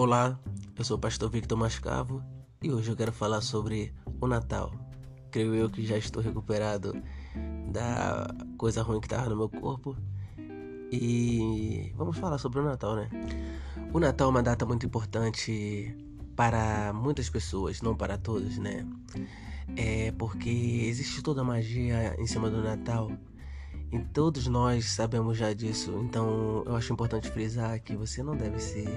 Olá, eu sou o pastor Victor Mascavo e hoje eu quero falar sobre o Natal. Creio eu que já estou recuperado da coisa ruim que estava no meu corpo e vamos falar sobre o Natal, né? O Natal é uma data muito importante para muitas pessoas, não para todos, né? É porque existe toda a magia em cima do Natal e todos nós sabemos já disso, então eu acho importante frisar que você não deve ser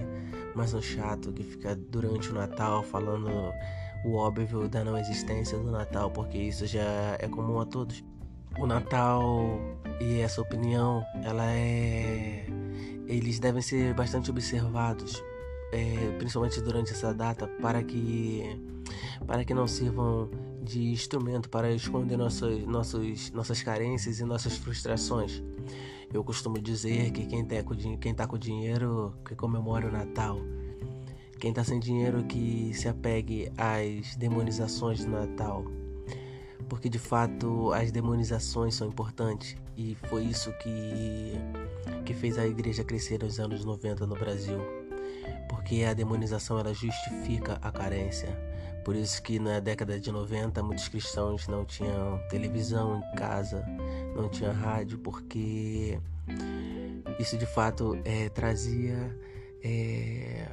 mais um chato que fica durante o Natal falando o óbvio da não existência do Natal, porque isso já é comum a todos. O Natal e essa opinião, ela é. Eles devem ser bastante observados, é, principalmente durante essa data, para que, para que não sirvam de instrumento para esconder nossas, nossos, nossas carências e nossas frustrações. Eu costumo dizer que quem com, quem tá com dinheiro que comemora o Natal. Quem está sem dinheiro que se apegue às demonizações do Natal. Porque de fato as demonizações são importantes e foi isso que, que fez a igreja crescer nos anos 90 no Brasil. Porque a demonização ela justifica a carência por isso que na década de 90 muitos cristãos não tinham televisão em casa, não tinha rádio, porque isso de fato é, trazia é,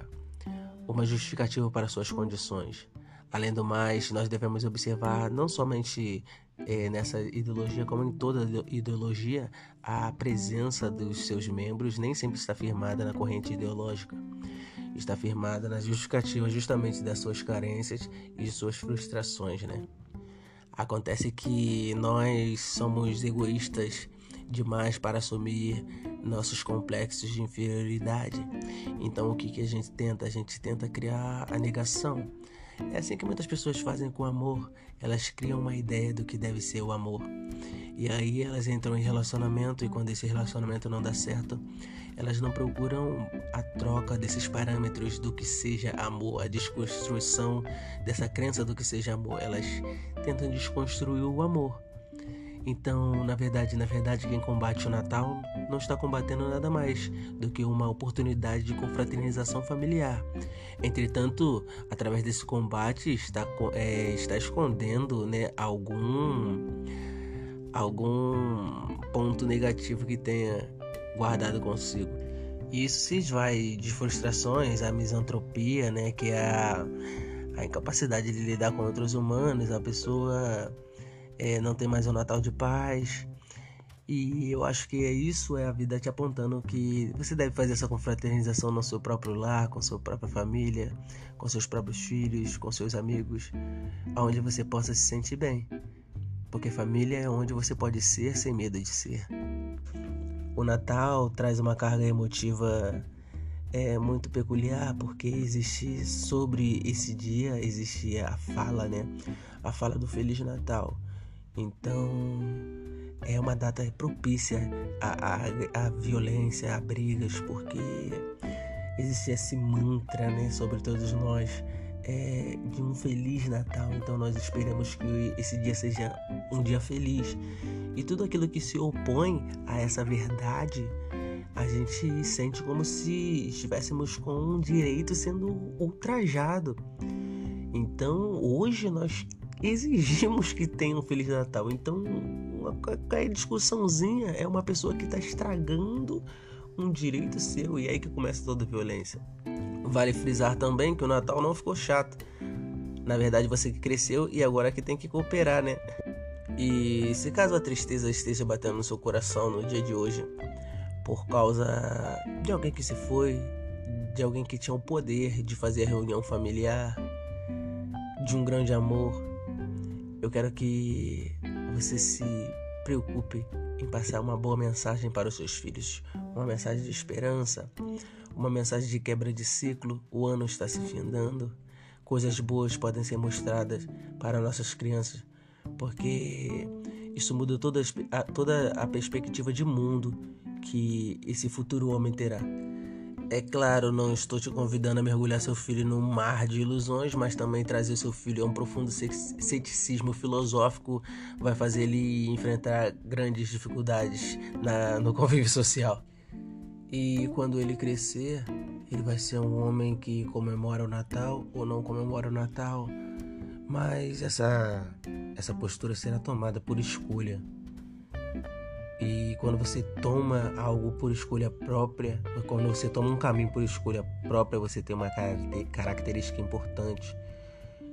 uma justificativa para suas condições. Além do mais, nós devemos observar não somente é, nessa ideologia, como em toda ideologia, a presença dos seus membros nem sempre está firmada na corrente ideológica está firmada na justificativa justamente das suas carências e de suas frustrações, né? Acontece que nós somos egoístas demais para assumir nossos complexos de inferioridade. Então o que, que a gente tenta? A gente tenta criar a negação. É assim que muitas pessoas fazem com o amor. Elas criam uma ideia do que deve ser o amor. E aí elas entram em relacionamento e quando esse relacionamento não dá certo, elas não procuram a troca desses parâmetros do que seja amor, a desconstrução dessa crença do que seja amor. Elas tentam desconstruir o amor. Então, na verdade, na verdade, quem combate o Natal não está combatendo nada mais do que uma oportunidade de confraternização familiar. Entretanto, através desse combate está, é, está escondendo né, algum algum ponto negativo que tenha guardado consigo. E isso se esvai de frustrações, a misantropia, né, que é a, a incapacidade de lidar com outros humanos, a pessoa é, não tem mais um Natal de paz. E eu acho que é isso é a vida te apontando que você deve fazer essa confraternização no seu próprio lar, com sua própria família, com seus próprios filhos, com seus amigos, aonde você possa se sentir bem porque família é onde você pode ser sem medo de ser. O Natal traz uma carga emotiva é muito peculiar porque existe sobre esse dia existe a fala, né? A fala do Feliz Natal. Então é uma data propícia à, à, à violência, a brigas, porque existe esse mantra, né, sobre todos nós é, de um feliz Natal. Então nós esperamos que esse dia seja um dia feliz. E tudo aquilo que se opõe a essa verdade, a gente sente como se estivéssemos com um direito sendo ultrajado. Então hoje nós exigimos que tenha um Feliz Natal. Então, qualquer discussãozinha é uma pessoa que está estragando um direito seu e é aí que começa toda a violência. Vale frisar também que o Natal não ficou chato. Na verdade, você que cresceu e agora que tem que cooperar, né? E se caso a tristeza esteja batendo no seu coração no dia de hoje, por causa de alguém que se foi, de alguém que tinha o poder de fazer a reunião familiar, de um grande amor, eu quero que você se preocupe em passar uma boa mensagem para os seus filhos, uma mensagem de esperança, uma mensagem de quebra de ciclo. O ano está se findando. Coisas boas podem ser mostradas para nossas crianças, porque isso muda toda a, toda a perspectiva de mundo que esse futuro homem terá. É claro, não estou te convidando a mergulhar seu filho num mar de ilusões, mas também trazer seu filho a um profundo ceticismo filosófico vai fazer ele enfrentar grandes dificuldades na, no convívio social. E quando ele crescer, ele vai ser um homem que comemora o Natal ou não comemora o Natal, mas essa essa postura será tomada por escolha. E quando você toma algo por escolha própria, quando você toma um caminho por escolha própria, você tem uma característica importante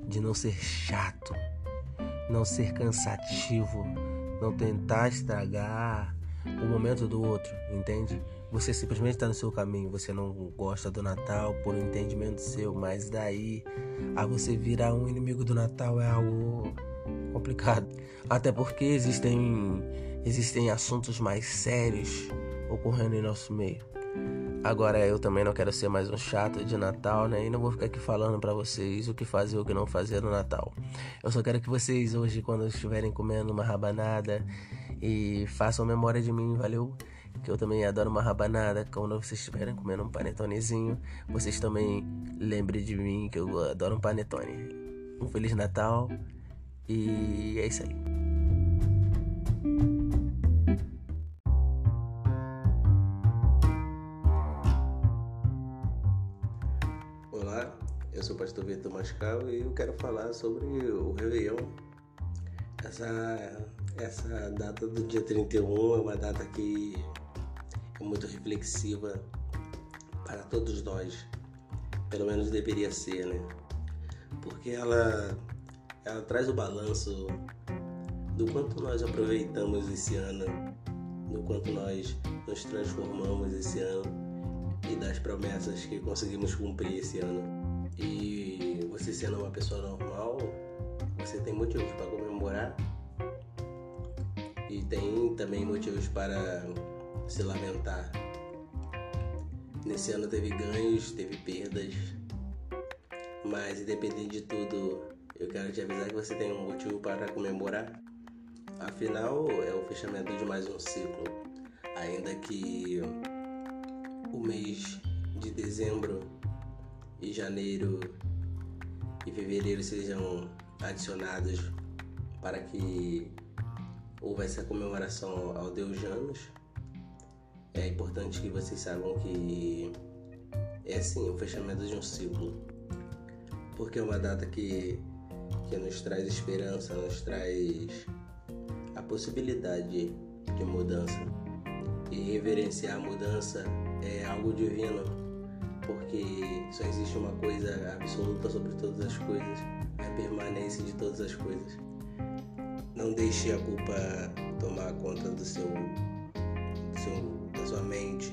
de não ser chato, não ser cansativo, não tentar estragar o momento do outro, entende? Você simplesmente está no seu caminho, você não gosta do Natal por um entendimento seu, mas daí a você virar um inimigo do Natal é algo complicado. Até porque existem existem assuntos mais sérios ocorrendo em nosso meio. Agora eu também não quero ser mais um chato de Natal, né? E não vou ficar aqui falando para vocês o que fazer ou o que não fazer no Natal. Eu só quero que vocês hoje, quando estiverem comendo uma rabanada, e façam memória de mim, valeu? Que eu também adoro uma rabanada. Quando vocês estiverem comendo um panetonezinho, vocês também lembrem de mim, que eu adoro um panetone. Um Feliz Natal e é isso aí. Vitor Mascal e eu quero falar sobre o Réveillon. Essa, essa data do dia 31 é uma data que é muito reflexiva para todos nós. Pelo menos deveria ser, né? Porque ela ela traz o balanço do quanto nós aproveitamos esse ano, do quanto nós nos transformamos esse ano e das promessas que conseguimos cumprir esse ano. E você sendo uma pessoa normal, você tem motivos para comemorar e tem também motivos para se lamentar. Nesse ano teve ganhos, teve perdas, mas independente de tudo, eu quero te avisar que você tem um motivo para comemorar. Afinal, é o fechamento de mais um ciclo. Ainda que o mês de dezembro e janeiro e fevereiro sejam adicionados para que houvesse a comemoração ao Deus Janus. É importante que vocês saibam que é sim o fechamento de um ciclo, porque é uma data que que nos traz esperança, nos traz a possibilidade de mudança. E reverenciar a mudança é algo divino, porque só existe uma coisa absoluta sobre todas as coisas, a permanência de todas as coisas. Não deixe a culpa tomar conta do seu, do seu da sua mente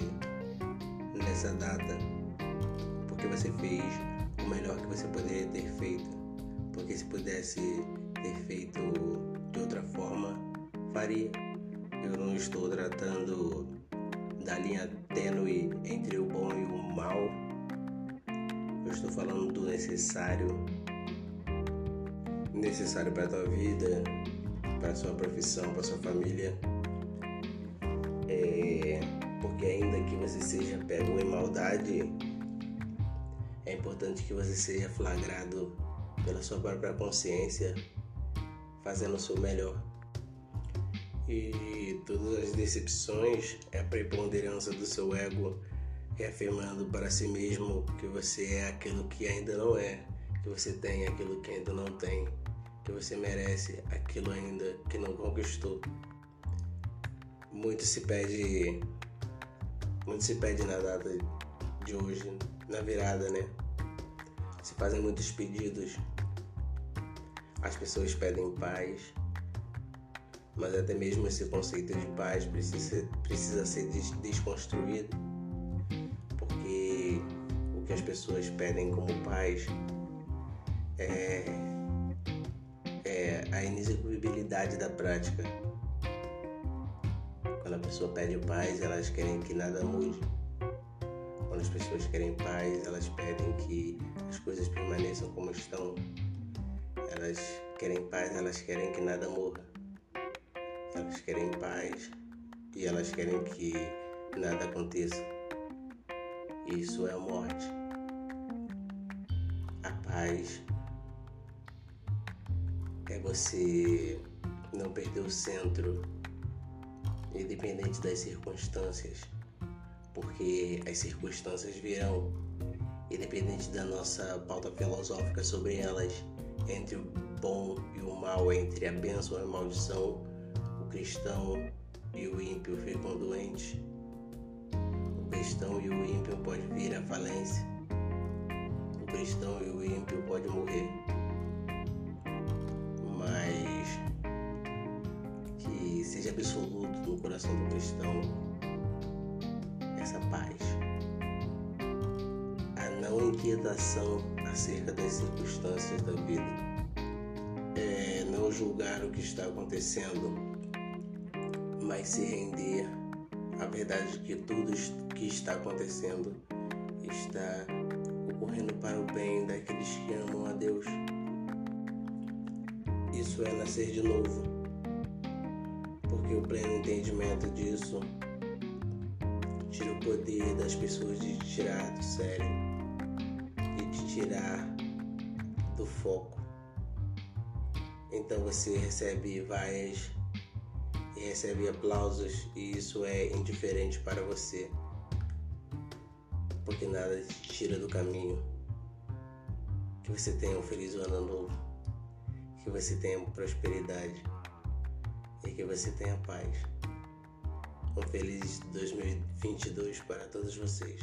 nessa data, porque você fez o melhor que você poderia ter feito porque se pudesse ter feito de outra forma, faria. Eu não estou tratando da linha tênue entre o bom e o mal. Estou falando do necessário, necessário para a tua vida, para a sua profissão, para a sua família. É, porque ainda que você seja pego em maldade, é importante que você seja flagrado pela sua própria consciência, fazendo o seu melhor. E todas as decepções é a preponderância do seu ego reafirmando para si mesmo que você é aquilo que ainda não é, que você tem aquilo que ainda não tem, que você merece aquilo ainda que não conquistou. Muito se pede, muito se pede na data de hoje, na virada, né? Se fazem muitos pedidos as pessoas pedem paz, mas até mesmo esse conceito de paz precisa, precisa ser desconstruído, que as pessoas pedem como paz é, é a inexecuibilidade da prática. Quando a pessoa pede paz, elas querem que nada mude. Quando as pessoas querem paz, elas pedem que as coisas permaneçam como estão elas querem paz, elas querem que nada morra. Elas querem paz e elas querem que nada aconteça. Isso é a morte. Paz é você não perder o centro, independente das circunstâncias. porque as circunstâncias virão, independente da nossa pauta filosófica sobre elas, entre o bom e o mal, entre a bênção e a maldição, o cristão e o ímpio ficam doentes. O cristão e o ímpio pode vir à falência. Cristão e o ímpio pode morrer. Mas que seja absoluto no coração do cristão essa paz. A não inquietação acerca das circunstâncias da vida. É não julgar o que está acontecendo, mas se render à verdade de que tudo que está acontecendo está ocorrendo para o bem daqueles que amam a Deus. Isso é nascer de novo, porque o pleno entendimento disso tira o poder das pessoas de te tirar do sério e te tirar do foco. Então você recebe vaias e recebe aplausos e isso é indiferente para você, porque nada te tira do caminho. Que você tenha um feliz ano novo, que você tenha prosperidade e que você tenha paz. Um feliz 2022 para todos vocês.